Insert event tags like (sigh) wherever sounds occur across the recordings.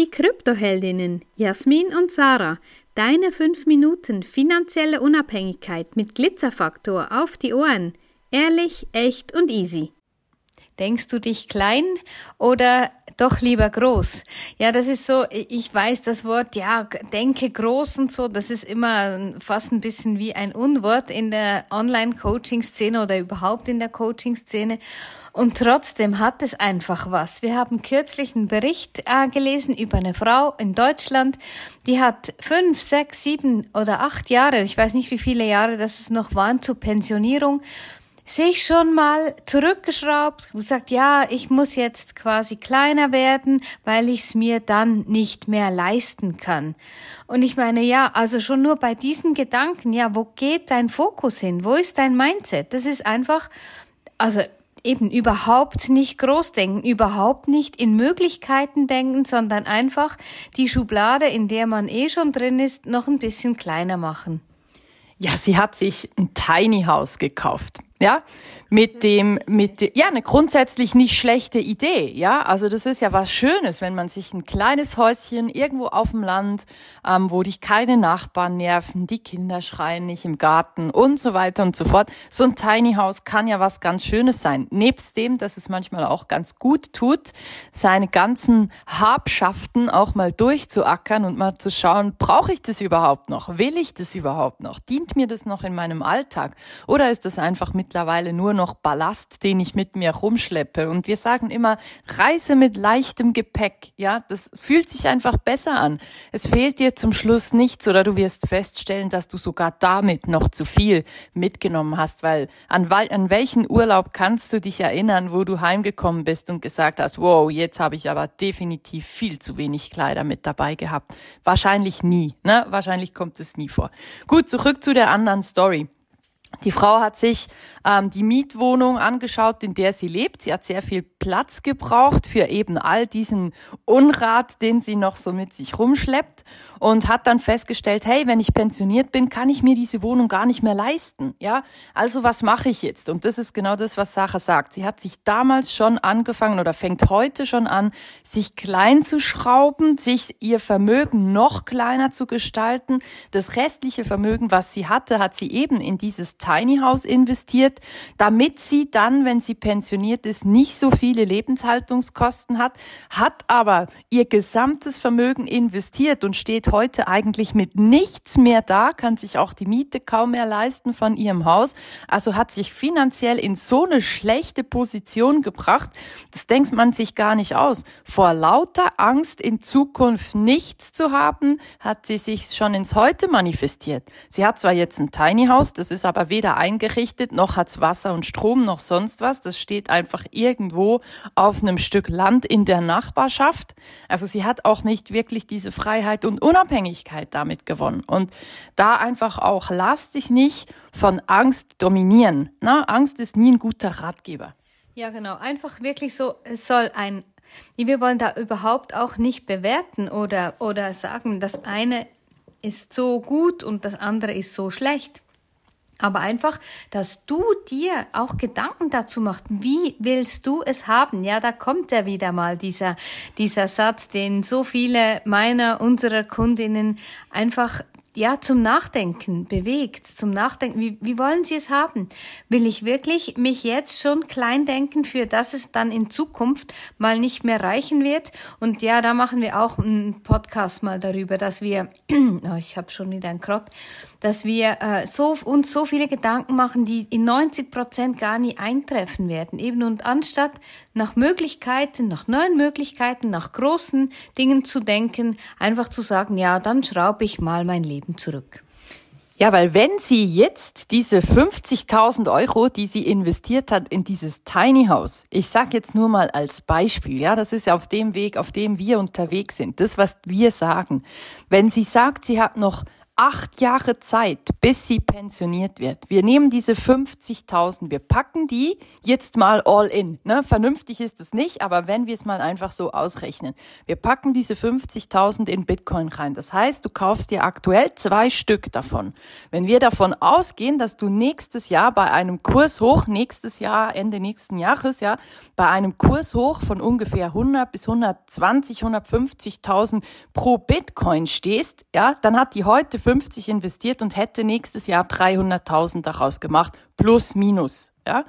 Die Kryptoheldinnen Jasmin und Sarah, deine 5 Minuten finanzielle Unabhängigkeit mit Glitzerfaktor auf die Ohren. Ehrlich, echt und easy. Denkst du dich klein oder doch lieber groß? Ja, das ist so, ich weiß das Wort, ja, denke groß und so, das ist immer fast ein bisschen wie ein Unwort in der Online-Coaching-Szene oder überhaupt in der Coaching-Szene. Und trotzdem hat es einfach was. Wir haben kürzlich einen Bericht äh, gelesen über eine Frau in Deutschland, die hat fünf, sechs, sieben oder acht Jahre, ich weiß nicht wie viele Jahre das noch waren, zur Pensionierung sich schon mal zurückgeschraubt und gesagt, ja, ich muss jetzt quasi kleiner werden, weil ich es mir dann nicht mehr leisten kann. Und ich meine, ja, also schon nur bei diesen Gedanken, ja, wo geht dein Fokus hin? Wo ist dein Mindset? Das ist einfach, also eben überhaupt nicht groß denken, überhaupt nicht in Möglichkeiten denken, sondern einfach die Schublade, in der man eh schon drin ist, noch ein bisschen kleiner machen. Ja, sie hat sich ein Tiny House gekauft. Ja, mit dem, mit ja, eine grundsätzlich nicht schlechte Idee, ja. Also das ist ja was Schönes, wenn man sich ein kleines Häuschen irgendwo auf dem Land, ähm, wo dich keine Nachbarn nerven, die Kinder schreien nicht im Garten und so weiter und so fort. So ein Tiny House kann ja was ganz Schönes sein. Nebst dem, dass es manchmal auch ganz gut tut, seine ganzen Habschaften auch mal durchzuackern und mal zu schauen, brauche ich das überhaupt noch? Will ich das überhaupt noch? Dient mir das noch in meinem Alltag? Oder ist das einfach mittlerweile nur noch Ballast, den ich mit mir rumschleppe. Und wir sagen immer, reise mit leichtem Gepäck. Ja, das fühlt sich einfach besser an. Es fehlt dir zum Schluss nichts oder du wirst feststellen, dass du sogar damit noch zu viel mitgenommen hast, weil an, an welchen Urlaub kannst du dich erinnern, wo du heimgekommen bist und gesagt hast, wow, jetzt habe ich aber definitiv viel zu wenig Kleider mit dabei gehabt. Wahrscheinlich nie, ne? Wahrscheinlich kommt es nie vor. Gut, zurück zu der anderen Story. Die Frau hat sich ähm, die Mietwohnung angeschaut, in der sie lebt. Sie hat sehr viel Platz gebraucht für eben all diesen Unrat, den sie noch so mit sich rumschleppt und hat dann festgestellt, hey, wenn ich pensioniert bin, kann ich mir diese Wohnung gar nicht mehr leisten. Ja, also was mache ich jetzt? Und das ist genau das, was Sarah sagt. Sie hat sich damals schon angefangen oder fängt heute schon an, sich klein zu schrauben, sich ihr Vermögen noch kleiner zu gestalten. Das restliche Vermögen, was sie hatte, hat sie eben in dieses Tiny House investiert, damit sie dann, wenn sie pensioniert ist, nicht so viele Lebenshaltungskosten hat, hat aber ihr gesamtes Vermögen investiert und steht heute eigentlich mit nichts mehr da, kann sich auch die Miete kaum mehr leisten von ihrem Haus, also hat sich finanziell in so eine schlechte Position gebracht, das denkt man sich gar nicht aus. Vor lauter Angst in Zukunft nichts zu haben, hat sie sich schon ins Heute manifestiert. Sie hat zwar jetzt ein Tiny House, das ist aber weder eingerichtet, noch hat's Wasser und Strom, noch sonst was. Das steht einfach irgendwo auf einem Stück Land in der Nachbarschaft. Also sie hat auch nicht wirklich diese Freiheit und Unabhängigkeit damit gewonnen. Und da einfach auch, lass dich nicht von Angst dominieren. Na, Angst ist nie ein guter Ratgeber. Ja, genau. Einfach wirklich so, es soll ein, wir wollen da überhaupt auch nicht bewerten oder, oder sagen, das eine ist so gut und das andere ist so schlecht. Aber einfach, dass du dir auch Gedanken dazu machst, wie willst du es haben? Ja, da kommt ja wieder mal dieser, dieser Satz, den so viele meiner, unserer Kundinnen einfach ja, zum Nachdenken bewegt, zum Nachdenken, wie, wie wollen Sie es haben? Will ich wirklich mich jetzt schon klein denken, für das es dann in Zukunft mal nicht mehr reichen wird? Und ja, da machen wir auch einen Podcast mal darüber, dass wir, (clears throat) oh, ich habe schon wieder ein Krott, dass wir äh, so, uns so viele Gedanken machen, die in 90 Prozent gar nie eintreffen werden. Eben und anstatt nach Möglichkeiten, nach neuen Möglichkeiten, nach großen Dingen zu denken, einfach zu sagen, ja, dann schraube ich mal mein Leben zurück. Ja, weil wenn sie jetzt diese 50.000 Euro, die sie investiert hat in dieses Tiny House, ich sag jetzt nur mal als Beispiel, ja, das ist ja auf dem Weg, auf dem wir unterwegs sind, das, was wir sagen. Wenn sie sagt, sie hat noch acht Jahre Zeit, bis sie pensioniert wird. Wir nehmen diese 50.000, wir packen die jetzt mal all in. Ne? Vernünftig ist es nicht, aber wenn wir es mal einfach so ausrechnen. Wir packen diese 50.000 in Bitcoin rein. Das heißt, du kaufst dir aktuell zwei Stück davon. Wenn wir davon ausgehen, dass du nächstes Jahr bei einem Kurs hoch, nächstes Jahr, Ende nächsten Jahres, ja, bei einem Kurs hoch von ungefähr 100 bis 120, 150.000 pro Bitcoin stehst, ja, dann hat die heute 50 investiert und hätte nächstes Jahr 300.000 daraus gemacht, plus minus. Ja?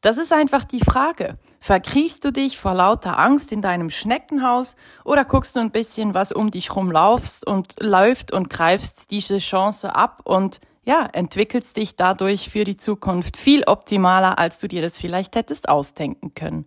Das ist einfach die Frage. Verkriechst du dich vor lauter Angst in deinem Schneckenhaus oder guckst du ein bisschen, was um dich rumlaufst und läuft und greifst diese Chance ab und ja, entwickelst dich dadurch für die Zukunft viel optimaler, als du dir das vielleicht hättest ausdenken können.